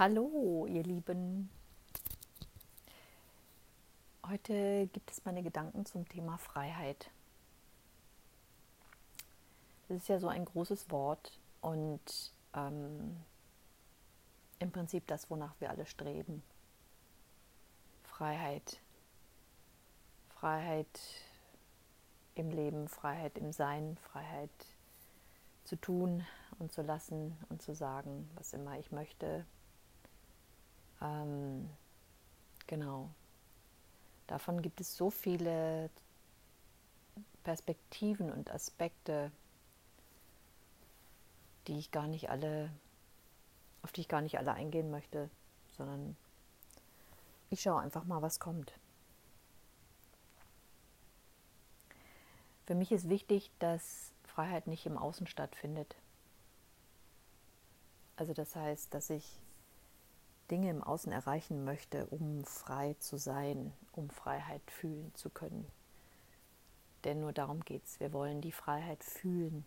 Hallo, ihr Lieben. Heute gibt es meine Gedanken zum Thema Freiheit. Das ist ja so ein großes Wort und ähm, im Prinzip das, wonach wir alle streben. Freiheit. Freiheit im Leben, Freiheit im Sein, Freiheit zu tun und zu lassen und zu sagen, was immer ich möchte, ähm, genau. Davon gibt es so viele Perspektiven und Aspekte, die ich gar nicht alle, auf die ich gar nicht alle eingehen möchte, sondern ich schaue einfach mal, was kommt. Für mich ist wichtig, dass Freiheit nicht im Außen stattfindet. Also das heißt, dass ich Dinge im Außen erreichen möchte, um frei zu sein, um Freiheit fühlen zu können. Denn nur darum geht es. Wir wollen die Freiheit fühlen.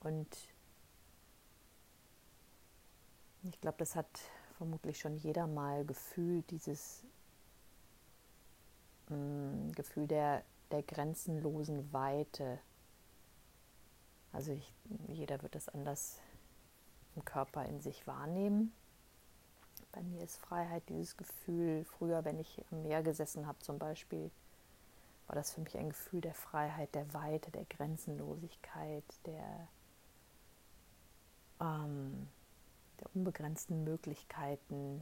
Und ich glaube, das hat vermutlich schon jeder mal gefühlt, dieses mh, mm, Gefühl der, der grenzenlosen Weite. Also ich, jeder wird das anders im Körper in sich wahrnehmen. Bei mir ist Freiheit dieses Gefühl, früher, wenn ich am Meer gesessen habe zum Beispiel, war das für mich ein Gefühl der Freiheit, der Weite, der Grenzenlosigkeit, der, ähm, der unbegrenzten Möglichkeiten.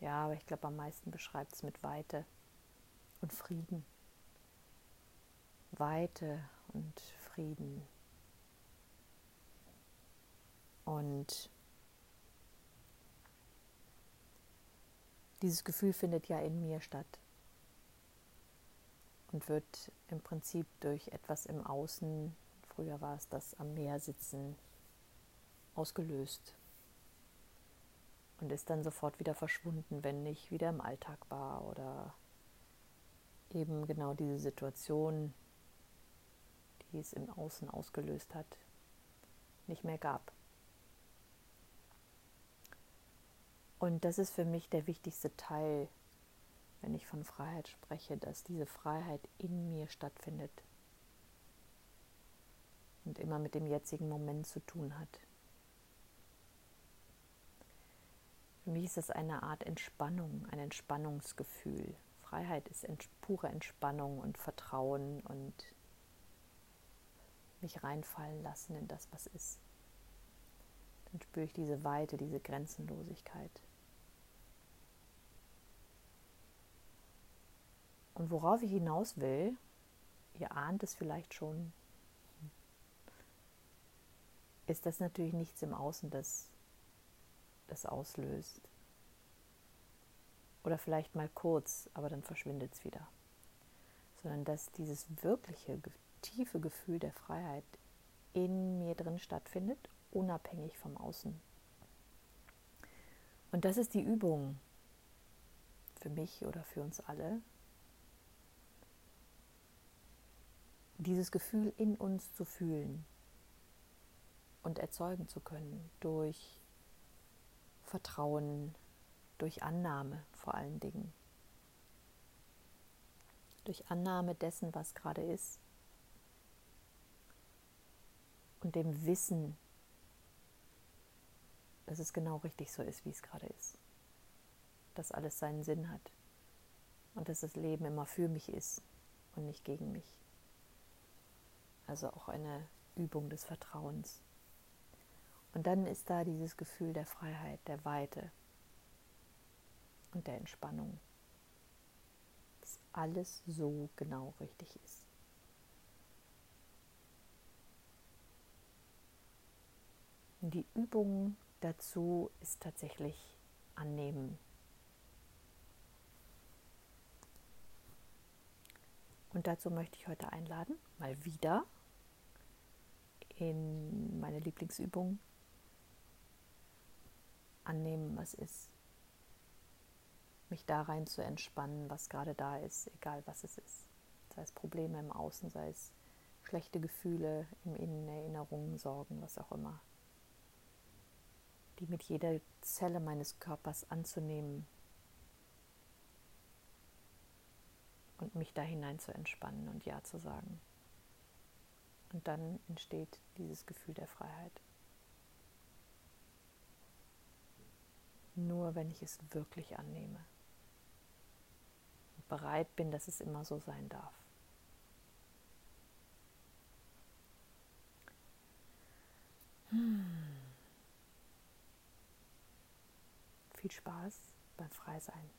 Ja, aber ich glaube, am meisten beschreibt es mit Weite und Frieden. Weite und Frieden. Und Dieses Gefühl findet ja in mir statt und wird im Prinzip durch etwas im Außen, früher war es das am Meer sitzen, ausgelöst und ist dann sofort wieder verschwunden, wenn ich wieder im Alltag war oder eben genau diese Situation, die es im Außen ausgelöst hat, nicht mehr gab. Und das ist für mich der wichtigste Teil, wenn ich von Freiheit spreche, dass diese Freiheit in mir stattfindet und immer mit dem jetzigen Moment zu tun hat. Für mich ist das eine Art Entspannung, ein Entspannungsgefühl. Freiheit ist pure Entspannung und Vertrauen und mich reinfallen lassen in das, was ist. Dann spüre ich diese Weite, diese Grenzenlosigkeit. Und worauf ich hinaus will, ihr ahnt es vielleicht schon, ist das natürlich nichts im Außen, das das auslöst. Oder vielleicht mal kurz, aber dann verschwindet es wieder. Sondern dass dieses wirkliche, tiefe Gefühl der Freiheit in mir drin stattfindet, unabhängig vom Außen. Und das ist die Übung für mich oder für uns alle, dieses Gefühl in uns zu fühlen und erzeugen zu können durch Vertrauen, durch Annahme vor allen Dingen. Durch Annahme dessen, was gerade ist. Und dem Wissen, dass es genau richtig so ist, wie es gerade ist. Dass alles seinen Sinn hat. Und dass das Leben immer für mich ist und nicht gegen mich. Also auch eine Übung des Vertrauens. Und dann ist da dieses Gefühl der Freiheit, der Weite und der Entspannung. Dass alles so genau richtig ist. Die Übung dazu ist tatsächlich annehmen. Und dazu möchte ich heute einladen, mal wieder in meine Lieblingsübung annehmen, was ist. Mich da rein zu entspannen, was gerade da ist, egal was es ist. Sei es Probleme im Außen, sei es schlechte Gefühle im Innen, Erinnerungen, Sorgen, was auch immer. die mit jeder Zelle meines Körpers anzunehmen und mich da hinein zu entspannen und Ja zu sagen. Und dann entsteht dieses Gefühl der Freiheit. Nur wenn ich es wirklich annehme und bereit bin, dass es immer so sein darf. Hm. Viel Spaß beim Freisein.